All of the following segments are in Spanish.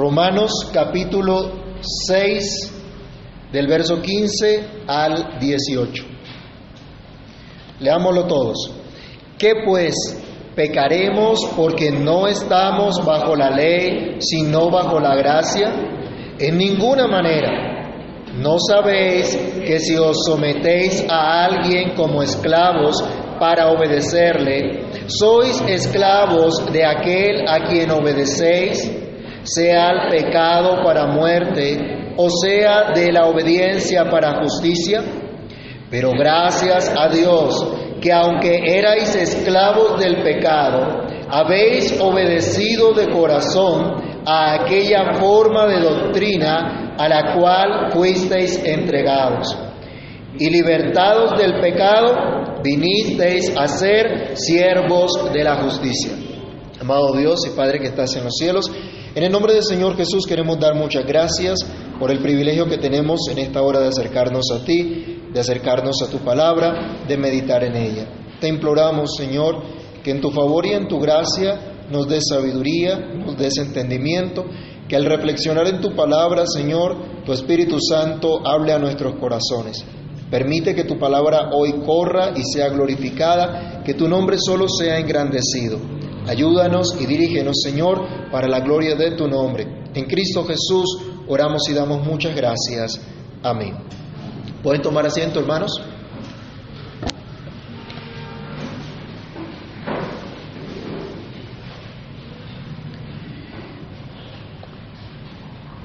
Romanos capítulo 6 del verso 15 al 18. Leámoslo todos. ¿Qué pues? ¿Pecaremos porque no estamos bajo la ley, sino bajo la gracia? En ninguna manera. ¿No sabéis que si os sometéis a alguien como esclavos para obedecerle, sois esclavos de aquel a quien obedecéis, sea el pecado para muerte, o sea de la obediencia para justicia? Pero gracias a Dios que aunque erais esclavos del pecado, habéis obedecido de corazón a aquella forma de doctrina a la cual fuisteis entregados. Y libertados del pecado, vinisteis a ser siervos de la justicia. Amado Dios y Padre que estás en los cielos, en el nombre del Señor Jesús queremos dar muchas gracias por el privilegio que tenemos en esta hora de acercarnos a ti, de acercarnos a tu palabra, de meditar en ella. Te imploramos, Señor, que en tu favor y en tu gracia nos des sabiduría, nos des entendimiento, que al reflexionar en tu palabra, Señor, tu Espíritu Santo hable a nuestros corazones. Permite que tu palabra hoy corra y sea glorificada, que tu nombre solo sea engrandecido. Ayúdanos y dirígenos, Señor, para la gloria de tu nombre. En Cristo Jesús oramos y damos muchas gracias. Amén. ¿Pueden tomar asiento, hermanos?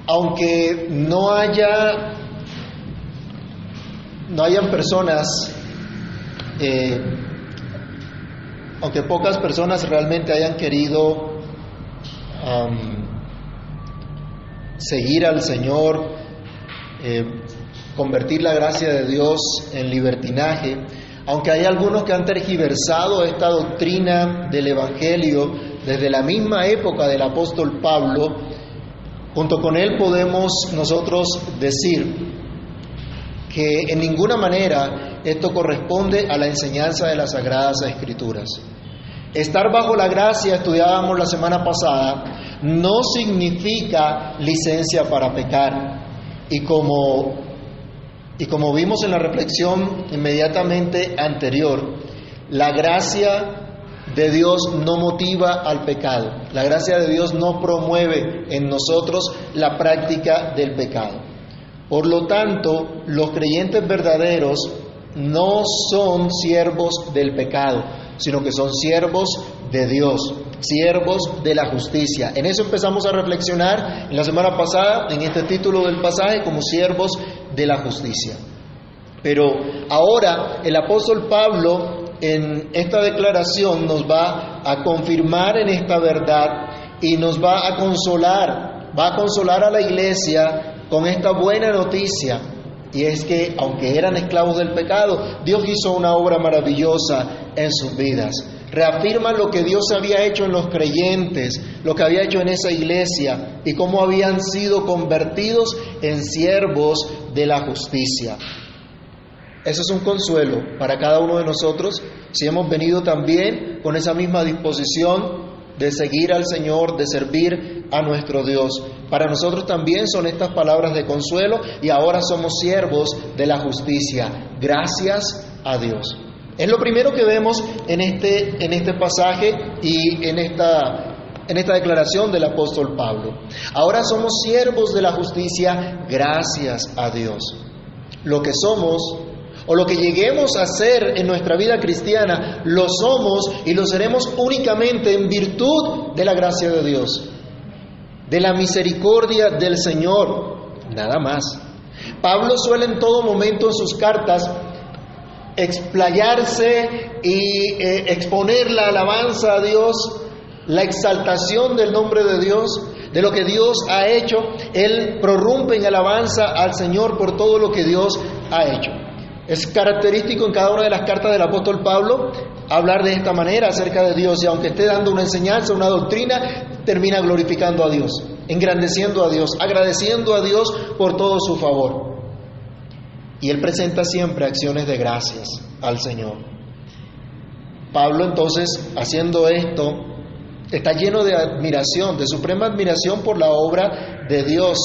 Aunque no haya, no hayan personas, eh, aunque pocas personas realmente hayan querido seguir al Señor, eh, convertir la gracia de Dios en libertinaje, aunque hay algunos que han tergiversado esta doctrina del Evangelio desde la misma época del apóstol Pablo, junto con él podemos nosotros decir que en ninguna manera esto corresponde a la enseñanza de las Sagradas Escrituras. Estar bajo la gracia, estudiábamos la semana pasada, no significa licencia para pecar. Y como, y como vimos en la reflexión inmediatamente anterior, la gracia de Dios no motiva al pecado. La gracia de Dios no promueve en nosotros la práctica del pecado. Por lo tanto, los creyentes verdaderos no son siervos del pecado, sino que son siervos de Dios, siervos de la justicia. En eso empezamos a reflexionar en la semana pasada, en este título del pasaje, como siervos de la justicia. Pero ahora el apóstol Pablo en esta declaración nos va a confirmar en esta verdad y nos va a consolar, va a consolar a la iglesia con esta buena noticia. Y es que aunque eran esclavos del pecado, Dios hizo una obra maravillosa en sus vidas. Reafirma lo que Dios había hecho en los creyentes, lo que había hecho en esa iglesia y cómo habían sido convertidos en siervos de la justicia. Eso es un consuelo para cada uno de nosotros si hemos venido también con esa misma disposición de seguir al Señor, de servir a nuestro Dios. Para nosotros también son estas palabras de consuelo y ahora somos siervos de la justicia. Gracias a Dios. Es lo primero que vemos en este, en este pasaje y en esta, en esta declaración del apóstol Pablo. Ahora somos siervos de la justicia gracias a Dios. Lo que somos o lo que lleguemos a ser en nuestra vida cristiana, lo somos y lo seremos únicamente en virtud de la gracia de Dios, de la misericordia del Señor, nada más. Pablo suele en todo momento en sus cartas explayarse y eh, exponer la alabanza a Dios, la exaltación del nombre de Dios, de lo que Dios ha hecho. Él prorrumpe en alabanza al Señor por todo lo que Dios ha hecho. Es característico en cada una de las cartas del apóstol Pablo hablar de esta manera acerca de Dios y aunque esté dando una enseñanza, una doctrina, termina glorificando a Dios, engrandeciendo a Dios, agradeciendo a Dios por todo su favor. Y él presenta siempre acciones de gracias al Señor. Pablo entonces, haciendo esto, está lleno de admiración, de suprema admiración por la obra de Dios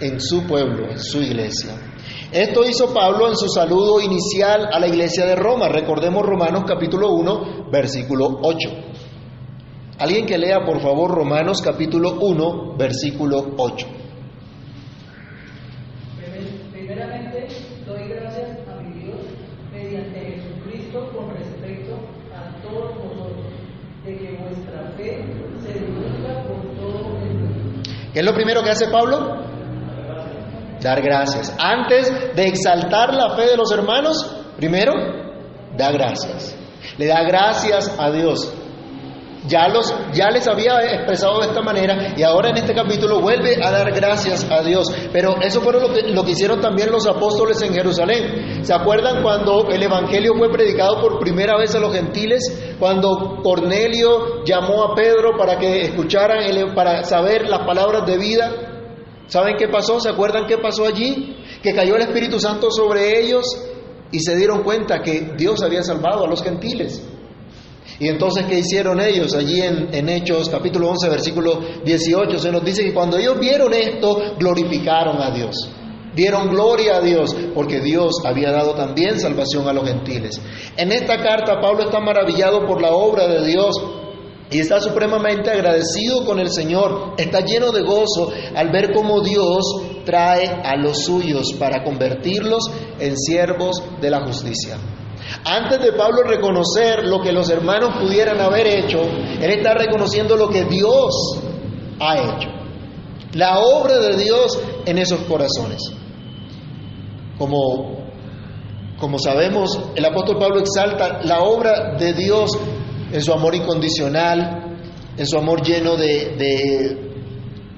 en su pueblo, en su iglesia. Esto hizo Pablo en su saludo inicial a la iglesia de Roma. Recordemos Romanos capítulo 1, versículo 8. Alguien que lea por favor Romanos capítulo 1, versículo 8. Primeramente, doy gracias a mi Dios mediante Jesucristo con respecto a todos vosotros, de que vuestra fe se divulga por todo el mundo. ¿Qué es lo primero que hace Pablo? Dar gracias. Antes de exaltar la fe de los hermanos, primero, da gracias. Le da gracias a Dios. Ya, los, ya les había expresado de esta manera y ahora en este capítulo vuelve a dar gracias a Dios. Pero eso fue lo que, lo que hicieron también los apóstoles en Jerusalén. ¿Se acuerdan cuando el Evangelio fue predicado por primera vez a los gentiles? Cuando Cornelio llamó a Pedro para que escucharan, para saber las palabras de vida. ¿Saben qué pasó? ¿Se acuerdan qué pasó allí? Que cayó el Espíritu Santo sobre ellos y se dieron cuenta que Dios había salvado a los gentiles. Y entonces, ¿qué hicieron ellos? Allí en, en Hechos capítulo 11, versículo 18, se nos dice que cuando ellos vieron esto, glorificaron a Dios. Dieron gloria a Dios, porque Dios había dado también salvación a los gentiles. En esta carta, Pablo está maravillado por la obra de Dios y está supremamente agradecido con el Señor. Está lleno de gozo al ver cómo Dios trae a los suyos para convertirlos en siervos de la justicia. Antes de Pablo reconocer lo que los hermanos pudieran haber hecho, él está reconociendo lo que Dios ha hecho. La obra de Dios en esos corazones. Como, como sabemos, el apóstol Pablo exalta la obra de Dios en su amor incondicional, en su amor lleno de, de,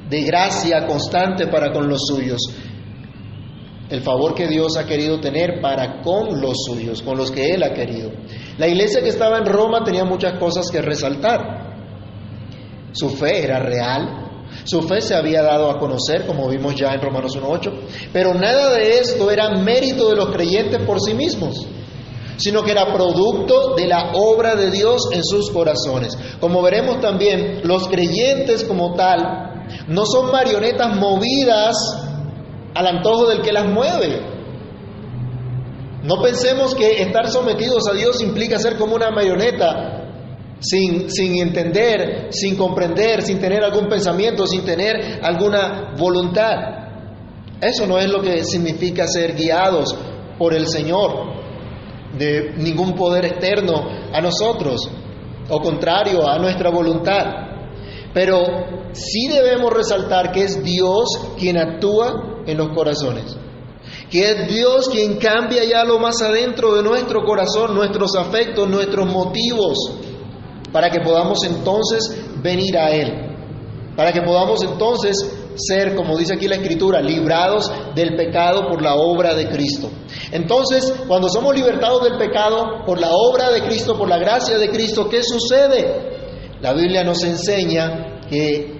de gracia constante para con los suyos el favor que Dios ha querido tener para con los suyos, con los que Él ha querido. La iglesia que estaba en Roma tenía muchas cosas que resaltar. Su fe era real, su fe se había dado a conocer, como vimos ya en Romanos 1.8, pero nada de esto era mérito de los creyentes por sí mismos, sino que era producto de la obra de Dios en sus corazones. Como veremos también, los creyentes como tal no son marionetas movidas al antojo del que las mueve. No pensemos que estar sometidos a Dios implica ser como una marioneta, sin, sin entender, sin comprender, sin tener algún pensamiento, sin tener alguna voluntad. Eso no es lo que significa ser guiados por el Señor, de ningún poder externo a nosotros, o contrario a nuestra voluntad. Pero sí debemos resaltar que es Dios quien actúa en los corazones. Que es Dios quien cambia ya lo más adentro de nuestro corazón, nuestros afectos, nuestros motivos, para que podamos entonces venir a Él. Para que podamos entonces ser, como dice aquí la Escritura, librados del pecado por la obra de Cristo. Entonces, cuando somos libertados del pecado por la obra de Cristo, por la gracia de Cristo, ¿qué sucede? La Biblia nos enseña que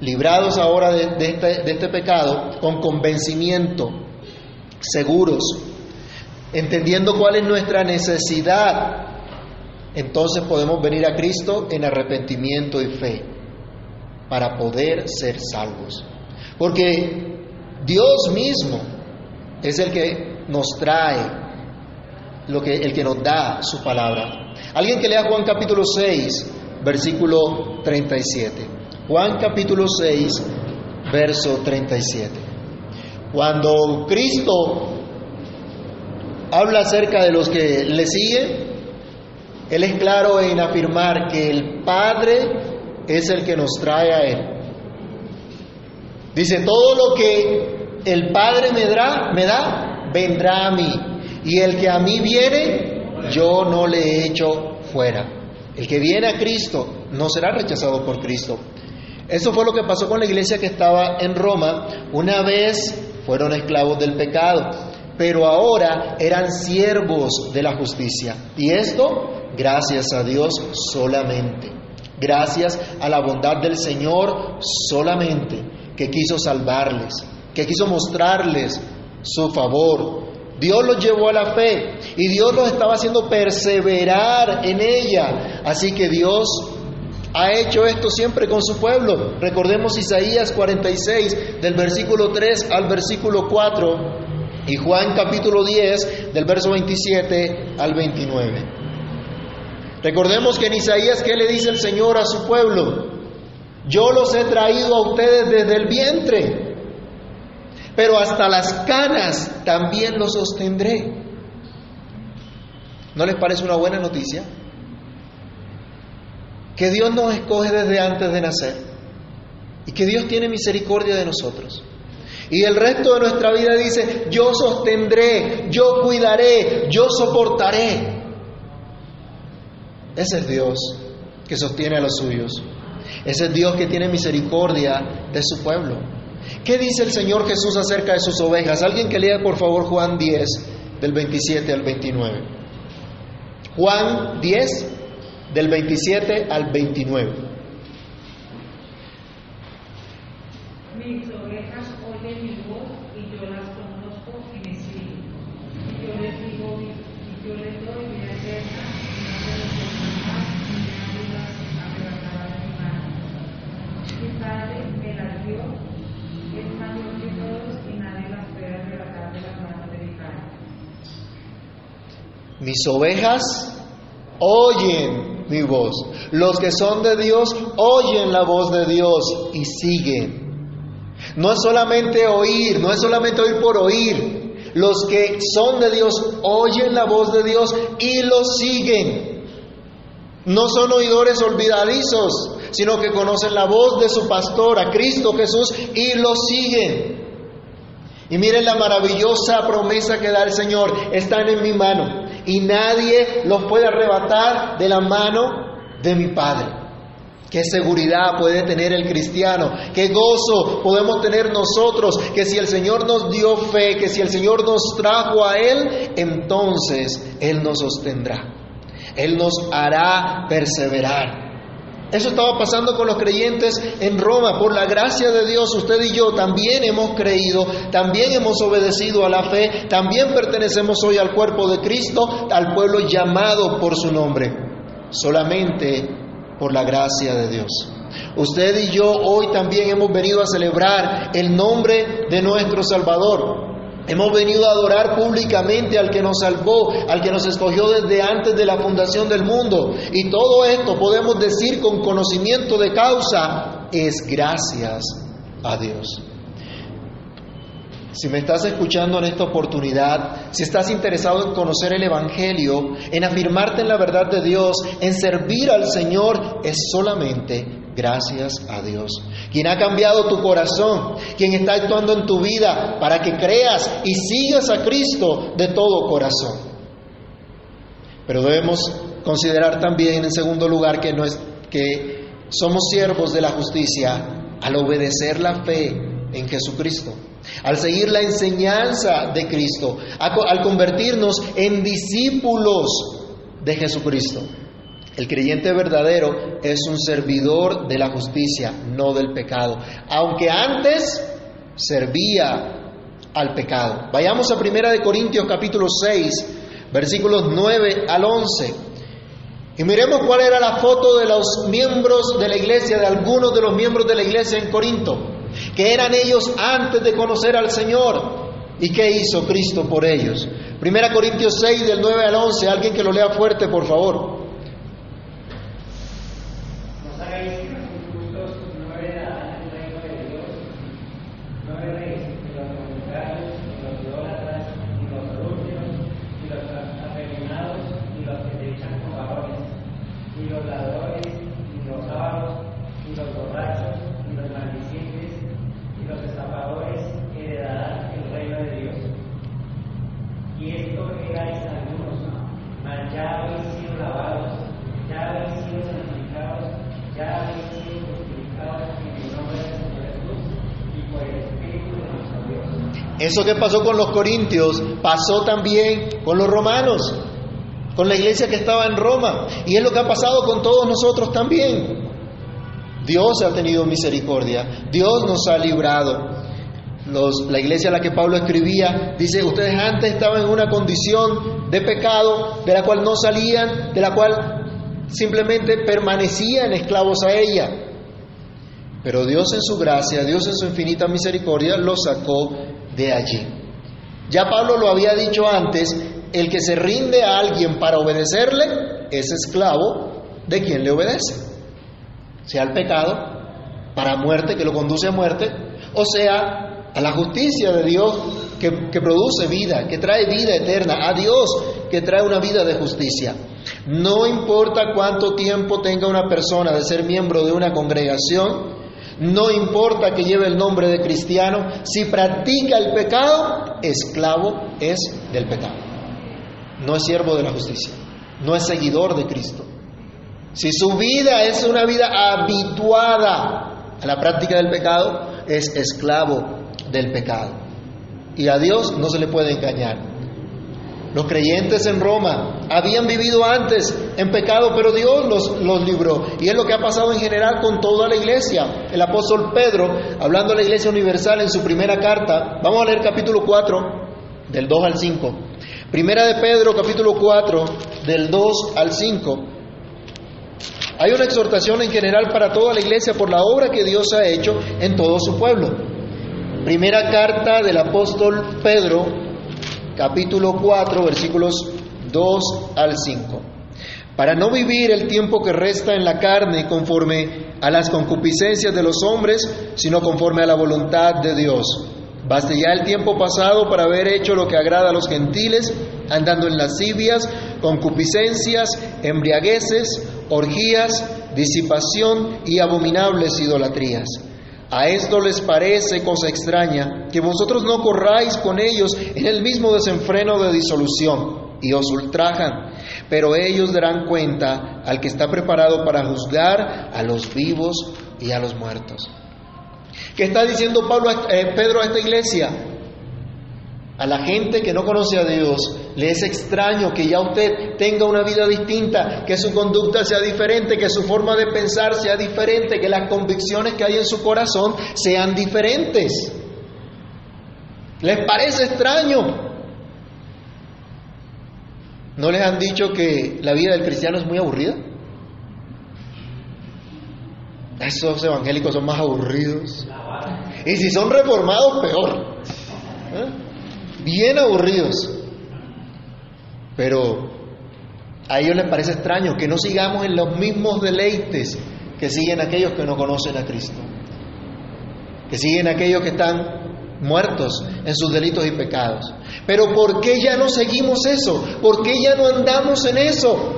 librados ahora de, este, este, pecado, con convencimiento, seguros, entendiendo cuál es nuestra necesidad, entonces podemos venir a Cristo en arrepentimiento y fe para poder ser salvos. Porque Dios mismo es el que nos trae, lo que, el que nos da su palabra. Alguien que lea Juan capítulo 6, versículo 37. Juan capítulo 6, verso 37. Cuando Cristo habla acerca de los que le siguen, Él es claro en afirmar que el Padre es el que nos trae a Él. Dice, todo lo que el Padre me da, me da, vendrá a mí. Y el que a mí viene, yo no le he hecho fuera. El que viene a Cristo no será rechazado por Cristo. Eso fue lo que pasó con la iglesia que estaba en Roma. Una vez fueron esclavos del pecado, pero ahora eran siervos de la justicia. Y esto, gracias a Dios solamente. Gracias a la bondad del Señor solamente, que quiso salvarles, que quiso mostrarles su favor. Dios los llevó a la fe y Dios los estaba haciendo perseverar en ella. Así que Dios ha hecho esto siempre con su pueblo. Recordemos Isaías 46, del versículo 3 al versículo 4, y Juan capítulo 10, del verso 27 al 29. Recordemos que en Isaías, ¿qué le dice el Señor a su pueblo? Yo los he traído a ustedes desde el vientre, pero hasta las canas también los sostendré. ¿No les parece una buena noticia? Que Dios nos escoge desde antes de nacer y que Dios tiene misericordia de nosotros. Y el resto de nuestra vida dice, yo sostendré, yo cuidaré, yo soportaré. Ese es Dios que sostiene a los suyos. Es Dios que tiene misericordia de su pueblo. ¿Qué dice el Señor Jesús acerca de sus ovejas? Alguien que lea por favor Juan 10, del 27 al 29. Juan 10, del 27 al 29. Mis ovejas oyen mi voz. Los que son de Dios oyen la voz de Dios y siguen. No es solamente oír, no es solamente oír por oír. Los que son de Dios oyen la voz de Dios y lo siguen. No son oidores olvidadizos, sino que conocen la voz de su pastor, a Cristo Jesús, y lo siguen. Y miren la maravillosa promesa que da el Señor, están en mi mano y nadie los puede arrebatar de la mano de mi Padre. Qué seguridad puede tener el cristiano, qué gozo podemos tener nosotros, que si el Señor nos dio fe, que si el Señor nos trajo a Él, entonces Él nos sostendrá, Él nos hará perseverar. Eso estaba pasando con los creyentes en Roma. Por la gracia de Dios, usted y yo también hemos creído, también hemos obedecido a la fe, también pertenecemos hoy al cuerpo de Cristo, al pueblo llamado por su nombre. Solamente por la gracia de Dios. Usted y yo hoy también hemos venido a celebrar el nombre de nuestro Salvador. Hemos venido a adorar públicamente al que nos salvó, al que nos escogió desde antes de la fundación del mundo. Y todo esto podemos decir con conocimiento de causa, es gracias a Dios. Si me estás escuchando en esta oportunidad, si estás interesado en conocer el Evangelio, en afirmarte en la verdad de Dios, en servir al Señor, es solamente gracias a Dios. Quien ha cambiado tu corazón, quien está actuando en tu vida para que creas y sigas a Cristo de todo corazón. Pero debemos considerar también, en segundo lugar, que, no es, que somos siervos de la justicia al obedecer la fe en Jesucristo al seguir la enseñanza de Cristo, al convertirnos en discípulos de Jesucristo. El creyente verdadero es un servidor de la justicia, no del pecado, aunque antes servía al pecado. Vayamos a 1 de Corintios capítulo 6, versículos 9 al 11. Y miremos cuál era la foto de los miembros de la iglesia, de algunos de los miembros de la iglesia en Corinto que eran ellos antes de conocer al Señor. ¿Y qué hizo Cristo por ellos? Primera Corintios 6 del 9 al 11, alguien que lo lea fuerte, por favor. Eso que pasó con los corintios pasó también con los romanos, con la iglesia que estaba en Roma. Y es lo que ha pasado con todos nosotros también. Dios ha tenido misericordia, Dios nos ha librado. la iglesia a la que Pablo escribía dice, ustedes antes estaban en una condición de pecado de la cual no salían, de la cual simplemente permanecían esclavos a ella. Pero Dios en su gracia, Dios en su infinita misericordia, los sacó de allí. Ya Pablo lo había dicho antes, el que se rinde a alguien para obedecerle es esclavo de quien le obedece. Sea el pecado para muerte, que lo conduce a muerte, o sea, a la justicia de Dios que, que produce vida, que trae vida eterna, a Dios que trae una vida de justicia. No importa cuánto tiempo tenga una persona de ser miembro de una congregación, no importa que lleve el nombre de cristiano, si practica el pecado, esclavo es del pecado. No es siervo de la justicia, no es seguidor de Cristo. Si su vida es una vida habituada a la práctica del pecado, es esclavo del pecado. Y a Dios no se le puede engañar. Los creyentes en Roma habían vivido antes en pecado, pero Dios los, los, libró. Y es lo que ha pasado en general con toda la iglesia. El apóstol Pedro, hablando a la iglesia universal en su primera carta, vamos a leer capítulo 4, del 2 al 5. Primera de Pedro, capítulo 4, del 2 al 5. Hay una exhortación en general para toda la iglesia por la obra que Dios ha hecho en todo su pueblo. Primera carta del apóstol Pedro, capítulo 4, versículos 2 al 5. Para no vivir el tiempo que resta en la carne conforme a las concupiscencias de los hombres, sino conforme a la voluntad de Dios. Baste ya el tiempo pasado para haber hecho lo que agrada a los gentiles, andando en lascivias, concupiscencias, embriagueces, orgías, disipación y abominables idolatrías. A esto les parece cosa extraña que vosotros no corráis con ellos en el mismo desenfreno de disolución y os ultrajan, pero ellos darán cuenta al que está preparado para juzgar a los vivos y a los muertos. ¿Qué está diciendo Pablo, eh, Pedro a esta iglesia? A la gente que no conoce a Dios le es extraño que ya usted tenga una vida distinta, que su conducta sea diferente, que su forma de pensar sea diferente, que las convicciones que hay en su corazón sean diferentes. ¿Les parece extraño? ¿No les han dicho que la vida del cristiano es muy aburrida? Esos evangélicos son más aburridos. Y si son reformados, peor. ¿Eh? Bien aburridos. Pero a ellos les parece extraño que no sigamos en los mismos deleites que siguen aquellos que no conocen a Cristo. Que siguen aquellos que están muertos en sus delitos y pecados. Pero ¿por qué ya no seguimos eso? ¿Por qué ya no andamos en eso?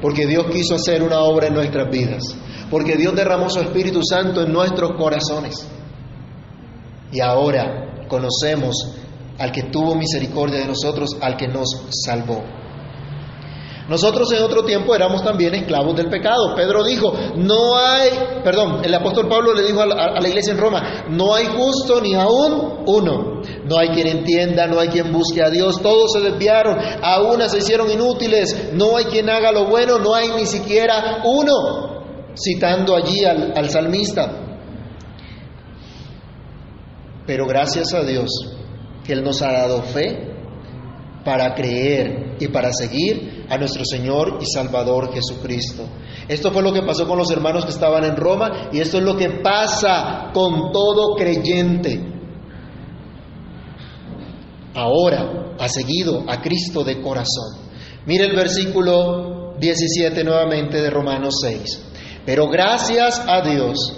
Porque Dios quiso hacer una obra en nuestras vidas. Porque Dios derramó su Espíritu Santo en nuestros corazones. Y ahora conocemos al que tuvo misericordia de nosotros, al que nos salvó. Nosotros en otro tiempo éramos también esclavos del pecado. Pedro dijo, no hay, perdón, el apóstol Pablo le dijo a la, iglesia en Roma, no hay justo ni aún uno. No hay quien entienda, no hay quien busque a Dios, todos se desviaron, a una se hicieron inútiles, no hay quien haga lo bueno, no hay ni siquiera uno. Citando allí al, al salmista. Pero gracias a Dios Él nos ha dado fe para creer y para seguir a nuestro Señor y Salvador Jesucristo. Esto fue lo que pasó con los hermanos que estaban en Roma y esto es lo que pasa con todo creyente. Ahora ha seguido a Cristo de corazón. Mire el versículo 17 nuevamente de Romanos 6. Pero gracias a Dios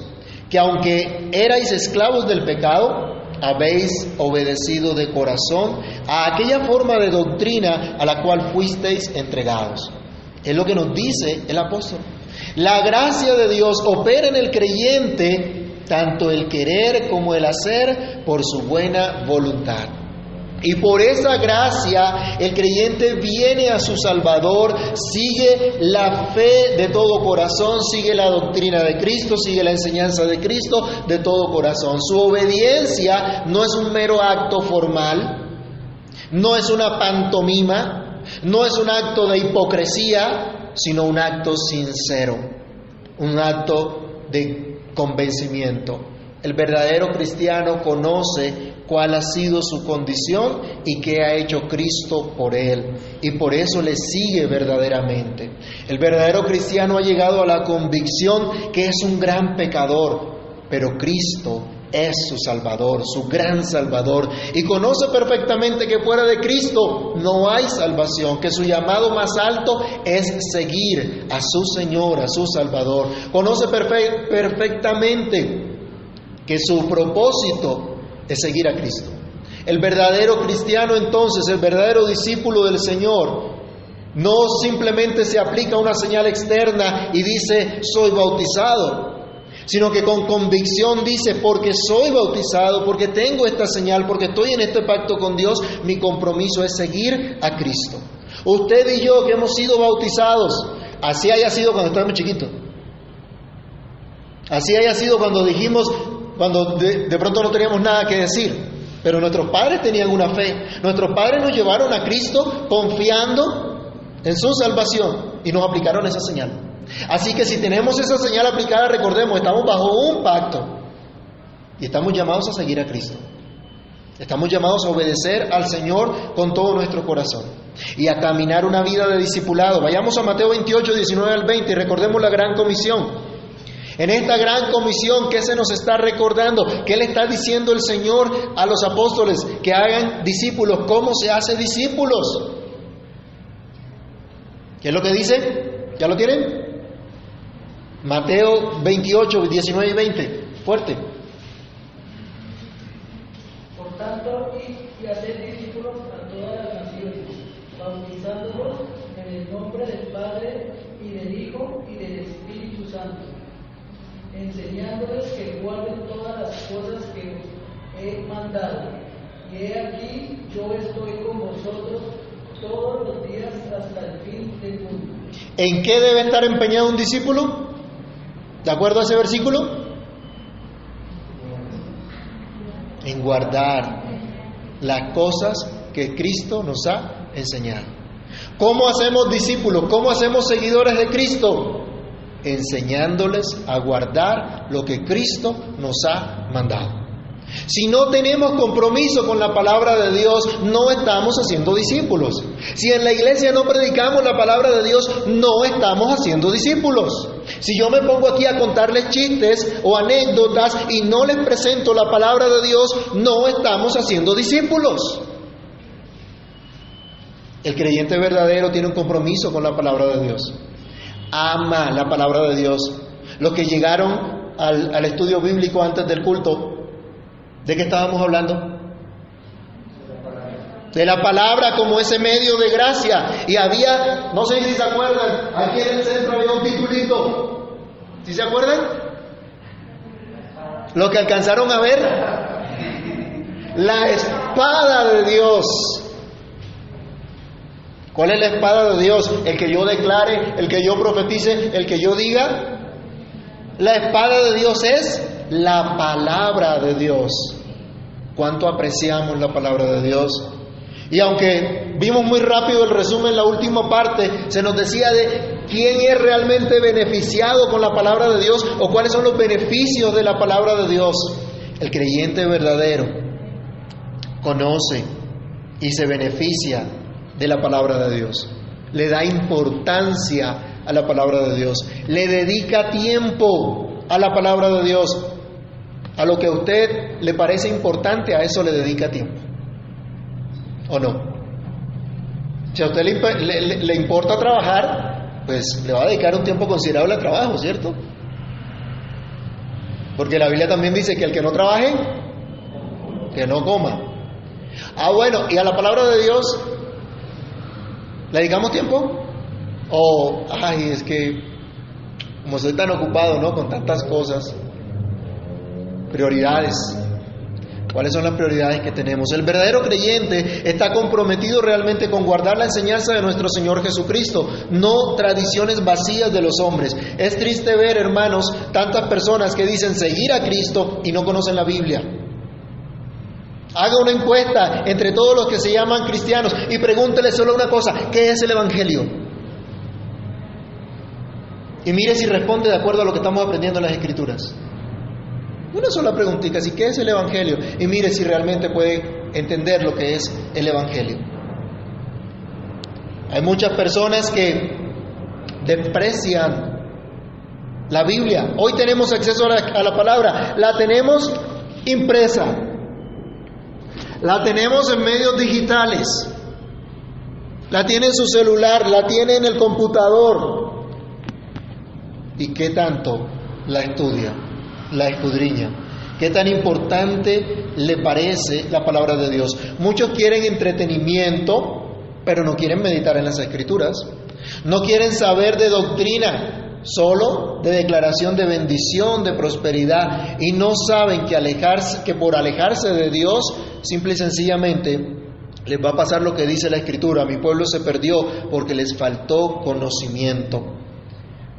que aunque erais esclavos del pecado, habéis obedecido de corazón a aquella forma de doctrina a la cual fuisteis entregados. Es lo que nos dice el apóstol. La gracia de Dios opera en el creyente tanto el querer como el hacer por su buena voluntad. Y por esa gracia el creyente viene a su Salvador, sigue la fe de todo corazón, sigue la doctrina de Cristo, sigue la enseñanza de Cristo de todo corazón. Su obediencia no es un mero acto formal, no es una pantomima, no es un acto de hipocresía, sino un acto sincero, un acto de convencimiento, El verdadero cristiano conoce cuál ha sido su condición y qué ha hecho Cristo por él. Y por eso le sigue verdaderamente. El verdadero cristiano ha llegado a la convicción que es un gran pecador, pero Cristo es su Salvador, su gran Salvador, y conoce perfectamente que fuera de Cristo no hay salvación, que su llamado más alto es seguir a su Señor, a su Salvador. Conoce perfectamente que su propósito es seguir a Cristo. El verdadero cristiano entonces, el verdadero discípulo del Señor, no simplemente se aplica una señal externa y dice soy bautizado, sino que con convicción dice, porque soy bautizado, porque tengo esta señal, porque estoy en este pacto con Dios, mi compromiso es seguir a Cristo. Usted y yo que hemos sido bautizados, así haya sido cuando estábamos chiquitos, así haya sido cuando dijimos, cuando de, de pronto no teníamos nada que decir, pero nuestros padres tenían una fe, nuestros padres nos llevaron a Cristo confiando en su salvación y nos aplicaron esa señal. Así que si tenemos esa señal aplicada, recordemos, estamos bajo un pacto y estamos llamados a seguir a Cristo. Estamos llamados a obedecer al Señor con todo nuestro corazón y a caminar una vida de discipulado. Vayamos a Mateo 28, 19 al 20 y recordemos la gran comisión. En esta gran comisión, ¿qué se nos está recordando? ¿Qué le está diciendo el Señor a los apóstoles? Que hagan discípulos. ¿Cómo se hace discípulos? ¿Qué es lo que dice? ¿Ya lo tienen? Mateo 28, 19 y 20. Fuerte. Por tanto, y, y hacer discípulos a todas las naciones, bautizándolos en el nombre del Padre y del Hijo y del Espíritu Santo, enseñándoles que guarden todas las cosas que os he mandado. Y he aquí, yo estoy con vosotros todos los días hasta el fin del mundo. ¿En qué debe estar empeñado un discípulo? ¿De acuerdo a ese versículo? En guardar las cosas que Cristo nos ha enseñado. ¿Cómo hacemos discípulos? ¿Cómo hacemos seguidores de Cristo? Enseñándoles a guardar lo que Cristo nos ha mandado. Si no tenemos compromiso con la palabra de Dios, no estamos haciendo discípulos. Si en la iglesia no predicamos la palabra de Dios, no estamos haciendo discípulos. Si yo me pongo aquí a contarles chistes o anécdotas y no les presento la palabra de Dios, no estamos haciendo discípulos. El creyente verdadero tiene un compromiso con la palabra de Dios. Ama la palabra de Dios. Los que llegaron al, estudio bíblico antes del culto ¿De qué estábamos hablando? De la palabra como ese medio de gracia. Y había, no sé si se acuerdan, aquí en el centro había un titulito. ¿Sí se acuerdan? Lo que alcanzaron a ver. La espada de Dios. ¿Cuál es la espada de Dios? El que yo declare, el que yo profetice, el que yo diga. La espada de Dios es la palabra de Dios. ¿Cuánto apreciamos la palabra de Dios? Y aunque vimos muy rápido el resumen, la última parte se nos decía de quién es realmente beneficiado con la palabra de Dios o cuáles son los beneficios de la palabra de Dios. El creyente verdadero conoce y se beneficia de la palabra de Dios. Le da importancia a la palabra de Dios. Le dedica tiempo a la palabra de Dios. A lo que a usted le parece importante, a eso le dedica tiempo. ¿O no? Si a usted le, importa trabajar, pues le va a dedicar un tiempo considerable al trabajo, ¿cierto? Porque la Biblia también dice que el que no trabaje, que no coma. Ah, bueno, y a la palabra de Dios, ¿le dedicamos tiempo? O, ay, es que como soy tan ocupado, ¿no? Con tantas cosas, Prioridades. ¿Cuáles son las prioridades que tenemos? El verdadero creyente está comprometido realmente con guardar la enseñanza de nuestro Señor Jesucristo, no tradiciones vacías de los hombres. Es triste ver, hermanos, tantas personas que dicen seguir a Cristo y no conocen la Biblia. Haga una encuesta entre todos los que se llaman cristianos y pregúntele solo una cosa, ¿qué es el Evangelio? Y mire si responde de acuerdo a lo que estamos aprendiendo en las Escrituras. Una sola preguntita, ¿y qué es el Evangelio? Y mire si realmente puede entender lo que es el Evangelio. Hay muchas personas que desprecian la Biblia. Hoy tenemos acceso a la, palabra, la tenemos impresa, la tenemos en medios digitales, la tiene en su celular, la tiene en el computador. ¿Y qué tanto la estudia, la escudriña? ¿Qué tan importante le parece la palabra de Dios? Muchos quieren entretenimiento, pero no quieren meditar en las escrituras. No quieren saber de doctrina, solo de declaración de bendición, de prosperidad, y no saben que, alejarse, que por alejarse de Dios, simple y sencillamente, les va a pasar lo que dice la Escritura, mi pueblo se perdió porque les faltó conocimiento.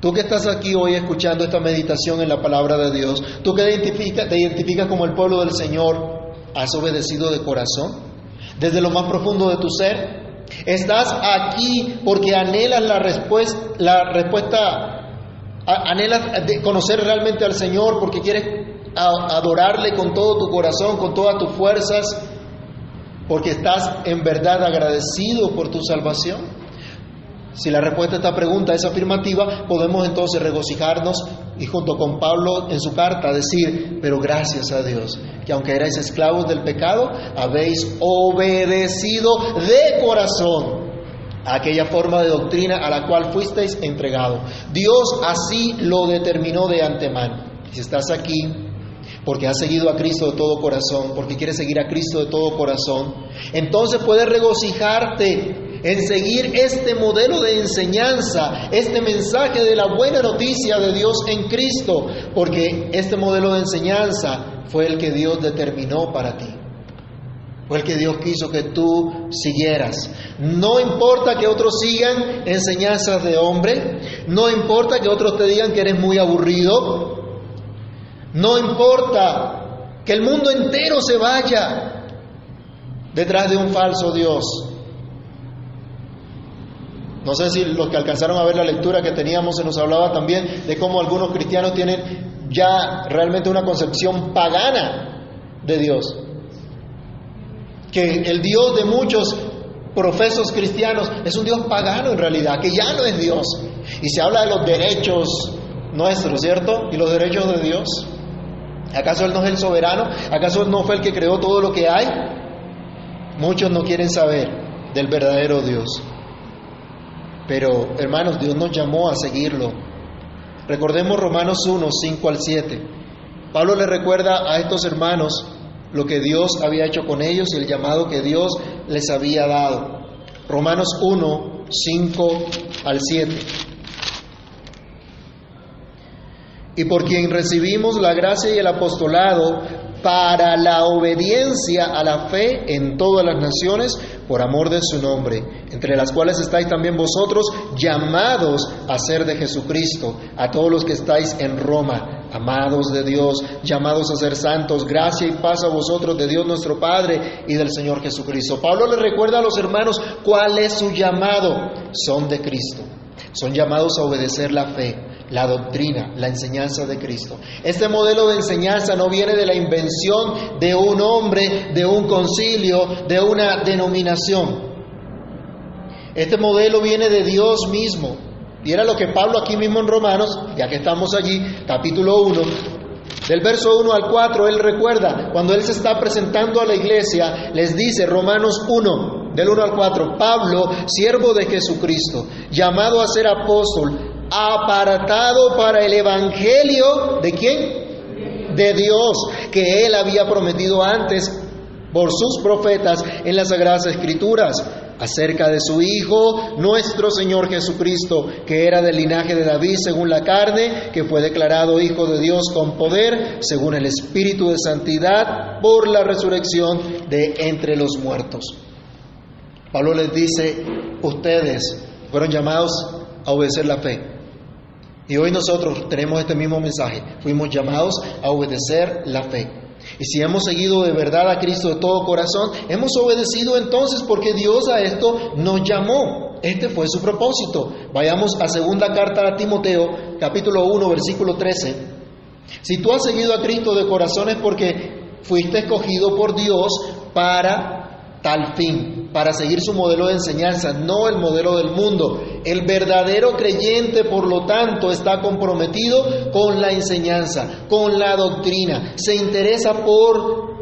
Tú que estás aquí hoy escuchando esta meditación en la palabra de Dios, tú que identifica, te identificas como el pueblo del Señor, ¿has obedecido de corazón? Desde lo más profundo de tu ser. Estás aquí porque anhelas la respuesta, la respuesta anhelas conocer realmente al Señor, porque quieres adorarle con todo tu corazón, con todas tus fuerzas, porque estás en verdad agradecido por tu salvación. Si la respuesta a esta pregunta es afirmativa, podemos entonces regocijarnos y junto con Pablo en su carta decir, pero gracias a Dios, que aunque erais esclavos del pecado, habéis obedecido de corazón aquella forma de doctrina a la cual fuisteis entregados. Dios así lo determinó de antemano. Si estás aquí porque has seguido a Cristo de todo corazón, porque quieres seguir a Cristo de todo corazón, entonces puedes regocijarte en seguir este modelo de enseñanza, este mensaje de la buena noticia de Dios en Cristo, porque este modelo de enseñanza fue el que Dios determinó para ti. Fue el que Dios quiso que tú siguieras. No importa que otros sigan enseñanzas de hombre, no importa que otros te digan que eres muy aburrido, no importa que el mundo entero se vaya detrás de un falso Dios. No sé si los que alcanzaron a ver la lectura que teníamos se nos hablaba también de cómo algunos cristianos tienen ya realmente una concepción pagana de Dios. Que el Dios de muchos profesos cristianos es un Dios pagano en realidad, que ya no es Dios. Y se habla de los derechos nuestros, ¿cierto? Y los derechos de Dios. ¿Acaso Él no es el soberano? ¿Acaso Él no fue el que creó todo lo que hay? Muchos no quieren saber del verdadero Dios. Pero, hermanos, Dios nos llamó a seguirlo. Recordemos Romanos 1, 5 al 7. Pablo le recuerda a estos hermanos lo que Dios había hecho con ellos y el llamado que Dios les había dado. Romanos 1, 5 al 7. Y por quien recibimos la gracia y el apostolado para la obediencia a la fe en todas las naciones por amor de su nombre, entre las cuales estáis también vosotros llamados a ser de Jesucristo, a todos los que estáis en Roma, amados de Dios, llamados a ser santos, gracia y paz a vosotros de Dios nuestro Padre y del Señor Jesucristo. Pablo le recuerda a los hermanos cuál es su llamado, son de Cristo, son llamados a obedecer la fe, la doctrina, la enseñanza de Cristo. Este modelo de enseñanza no viene de la invención de un hombre, de un concilio, de una denominación. Este modelo viene de Dios mismo. Y era lo que Pablo aquí mismo en Romanos, ya que estamos allí, capítulo 1, del verso 1 al 4, él recuerda, cuando él se está presentando a la iglesia, les dice, Romanos 1, del 1 al 4, Pablo, siervo de Jesucristo, llamado a ser apóstol, apartado para el Evangelio de quién? De Dios, que Él había prometido antes por sus profetas en las Sagradas Escrituras, acerca de su Hijo, nuestro Señor Jesucristo, que era del linaje de David según la carne, que fue declarado Hijo de Dios con poder, según el Espíritu de Santidad, por la resurrección de entre los muertos. Pablo les dice, ustedes fueron llamados a obedecer la fe. Y hoy nosotros tenemos este mismo mensaje. Fuimos llamados a obedecer la fe. Y si hemos seguido de verdad a Cristo de todo corazón, hemos obedecido entonces porque Dios a esto nos llamó. Este fue su propósito. Vayamos a segunda carta a Timoteo, capítulo 1, versículo 13. Si tú has seguido a Cristo de corazón es porque fuiste escogido por Dios para tal fin, para seguir su modelo de enseñanza, no el modelo del mundo. El verdadero creyente, por lo tanto, está comprometido con la enseñanza, con la doctrina, se interesa por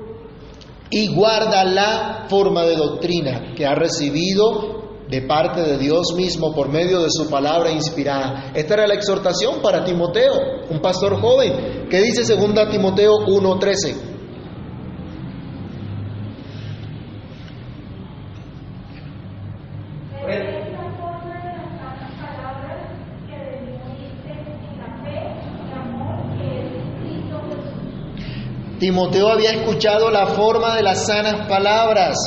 y guarda la forma de doctrina que ha recibido de parte de Dios mismo por medio de su palabra inspirada. Esta era la exhortación para Timoteo, un pastor joven, que dice 2 Timoteo 1:13. Timoteo había escuchado la forma de las sanas palabras,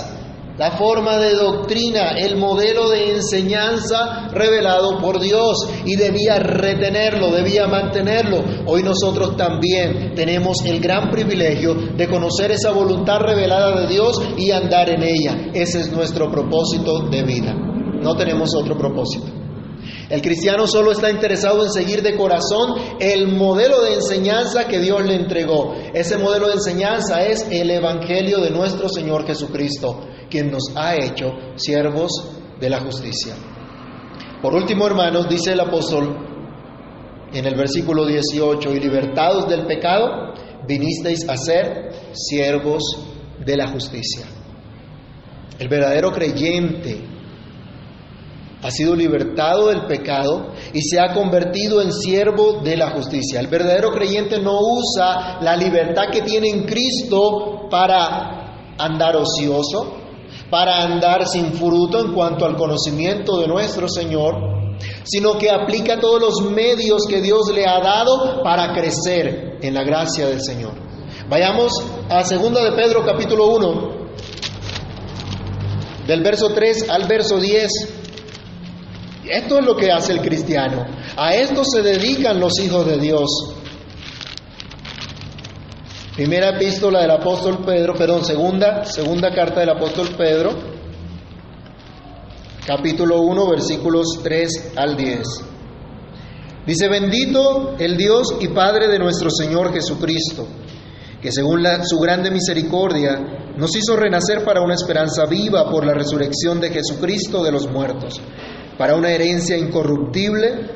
la forma de doctrina, el modelo de enseñanza revelado por Dios y debía retenerlo, debía mantenerlo. Hoy nosotros también tenemos el gran privilegio de conocer esa voluntad revelada de Dios y andar en ella. Ese es nuestro propósito de vida. No tenemos otro propósito. El cristiano solo está interesado en seguir de corazón el modelo de enseñanza que Dios le entregó. Ese modelo de enseñanza es el Evangelio de nuestro Señor Jesucristo, quien nos ha hecho siervos de la justicia. Por último, hermanos, dice el apóstol en el versículo 18, y libertados del pecado, vinisteis a ser siervos de la justicia. El verdadero creyente ha sido libertado del pecado y se ha convertido en siervo de la justicia. El verdadero creyente no usa la libertad que tiene en Cristo para andar ocioso, para andar sin fruto en cuanto al conocimiento de nuestro Señor, sino que aplica todos los medios que Dios le ha dado para crecer en la gracia del Señor. Vayamos a 2 de Pedro capítulo 1, del verso 3 al verso 10. Esto es lo que hace el cristiano. A esto se dedican los hijos de Dios. Primera epístola del apóstol Pedro, perdón, segunda, segunda carta del apóstol Pedro, capítulo 1, versículos 3 al 10. Dice, bendito el Dios y Padre de nuestro Señor Jesucristo, que según su grande misericordia nos hizo renacer para una esperanza viva por la resurrección de Jesucristo de los muertos para una herencia incorruptible,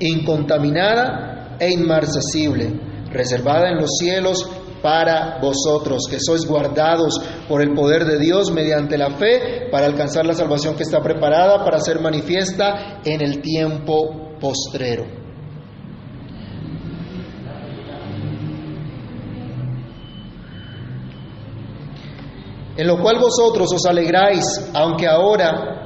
incontaminada e inmarcesible, reservada en los cielos para vosotros, que sois guardados por el poder de Dios mediante la fe para alcanzar la salvación que está preparada para ser manifiesta en el tiempo postrero. En lo cual vosotros os alegráis, aunque ahora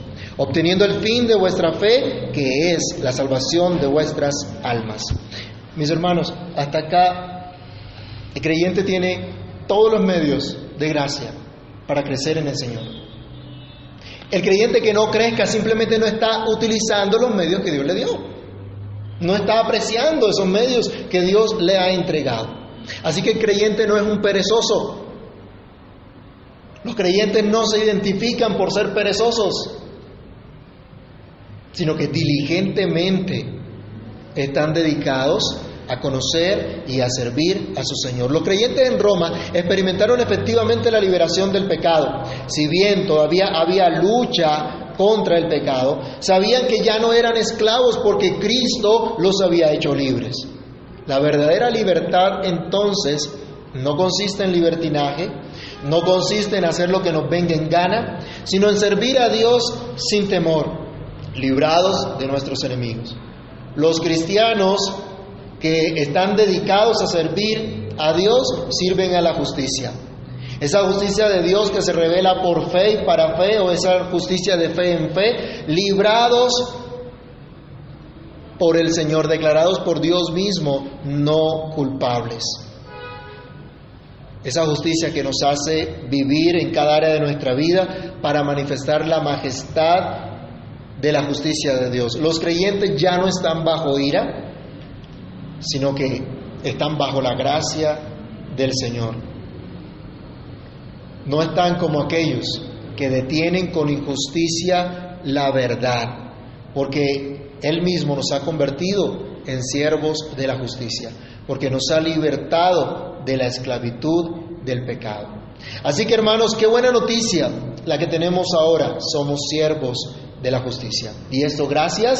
obteniendo el fin de vuestra fe, que es la salvación de vuestras almas. Mis hermanos, hasta acá el creyente tiene todos los medios de gracia para crecer en el Señor. El creyente que no crezca simplemente no está utilizando los medios que Dios le dio. No está apreciando esos medios que Dios le ha entregado. Así que el creyente no es un perezoso. Los creyentes no se identifican por ser perezosos sino que diligentemente están dedicados a conocer y a servir a su Señor. Los creyentes en Roma experimentaron efectivamente la liberación del pecado. Si bien todavía había lucha contra el pecado, sabían que ya no eran esclavos porque Cristo los había hecho libres. La verdadera libertad entonces no consiste en libertinaje, no consiste en hacer lo que nos venga en gana, sino en servir a Dios sin temor librados de nuestros enemigos. Los cristianos que están dedicados a servir a Dios sirven a la justicia. Esa justicia de Dios que se revela por fe y para fe, o esa justicia de fe en fe, librados por el Señor, declarados por Dios mismo no culpables. esa justicia que nos hace vivir en cada área de nuestra vida para manifestar la majestad de la justicia de Dios. Los creyentes ya no están bajo ira, sino que están bajo la gracia del Señor. No están como aquellos que detienen con injusticia la verdad, porque Él mismo nos ha convertido en siervos de la justicia, porque nos ha libertado de la esclavitud del pecado. Así que hermanos, qué buena noticia la que tenemos ahora, somos siervos de la justicia. Y esto gracias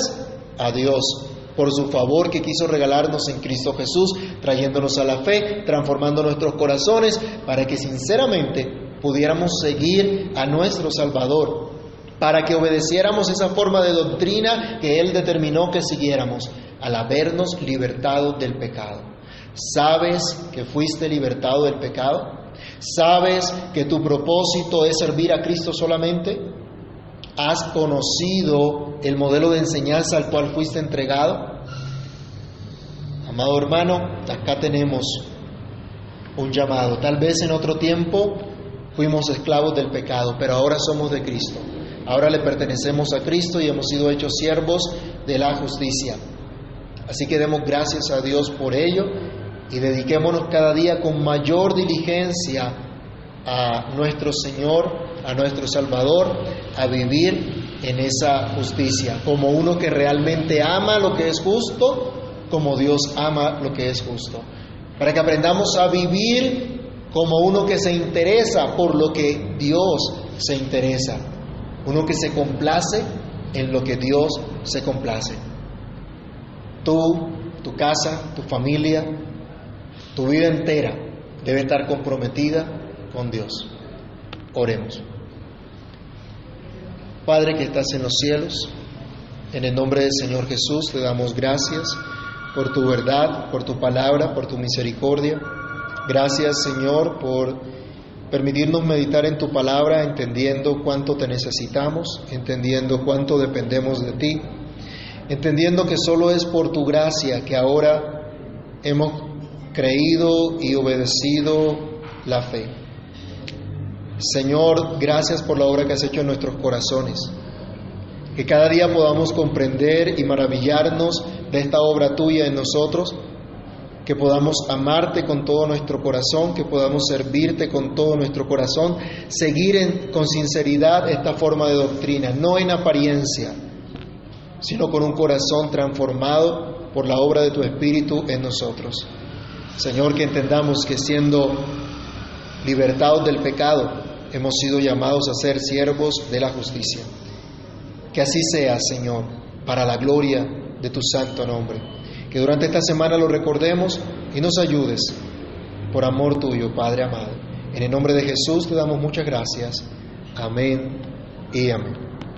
a Dios por su favor que quiso regalarnos en Cristo Jesús, trayéndonos a la fe, transformando nuestros corazones para que sinceramente pudiéramos seguir a nuestro Salvador, para que obedeciéramos esa forma de doctrina que Él determinó que siguiéramos, al habernos libertado del pecado. ¿Sabes que fuiste libertado del pecado? ¿Sabes que tu propósito es servir a Cristo solamente? ¿Has conocido el modelo de enseñanza al cual fuiste entregado? Amado hermano, acá tenemos un llamado. Tal vez en otro tiempo fuimos esclavos del pecado, pero ahora somos de Cristo. Ahora le pertenecemos a Cristo y hemos sido hechos siervos de la justicia. Así que demos gracias a Dios por ello y dediquémonos cada día con mayor diligencia a nuestro Señor a nuestro Salvador a vivir en esa justicia, como uno que realmente ama lo que es justo, como Dios ama lo que es justo, para que aprendamos a vivir como uno que se interesa por lo que Dios se interesa, uno que se complace en lo que Dios se complace. Tú, tu casa, tu familia, tu vida entera debe estar comprometida con Dios. Oremos. Padre que estás en los cielos, en el nombre del Señor Jesús te damos gracias por tu verdad, por tu palabra, por tu misericordia. Gracias Señor por permitirnos meditar en tu palabra, entendiendo cuánto te necesitamos, entendiendo cuánto dependemos de ti, entendiendo que solo es por tu gracia que ahora hemos creído y obedecido la fe. Señor, gracias por la obra que has hecho en nuestros corazones. Que cada día podamos comprender y maravillarnos de esta obra tuya en nosotros, que podamos amarte con todo nuestro corazón, que podamos servirte con todo nuestro corazón, seguir con sinceridad esta forma de doctrina, no en apariencia, sino con un corazón transformado por la obra de tu Espíritu en nosotros. Señor, que entendamos que siendo libertados del pecado, hemos sido llamados a ser siervos de la justicia. Que así sea, Señor, para la gloria de tu santo nombre. Que durante esta semana lo recordemos y nos ayudes por amor tuyo, Padre amado. En el nombre de Jesús te damos muchas gracias. Amén y amén.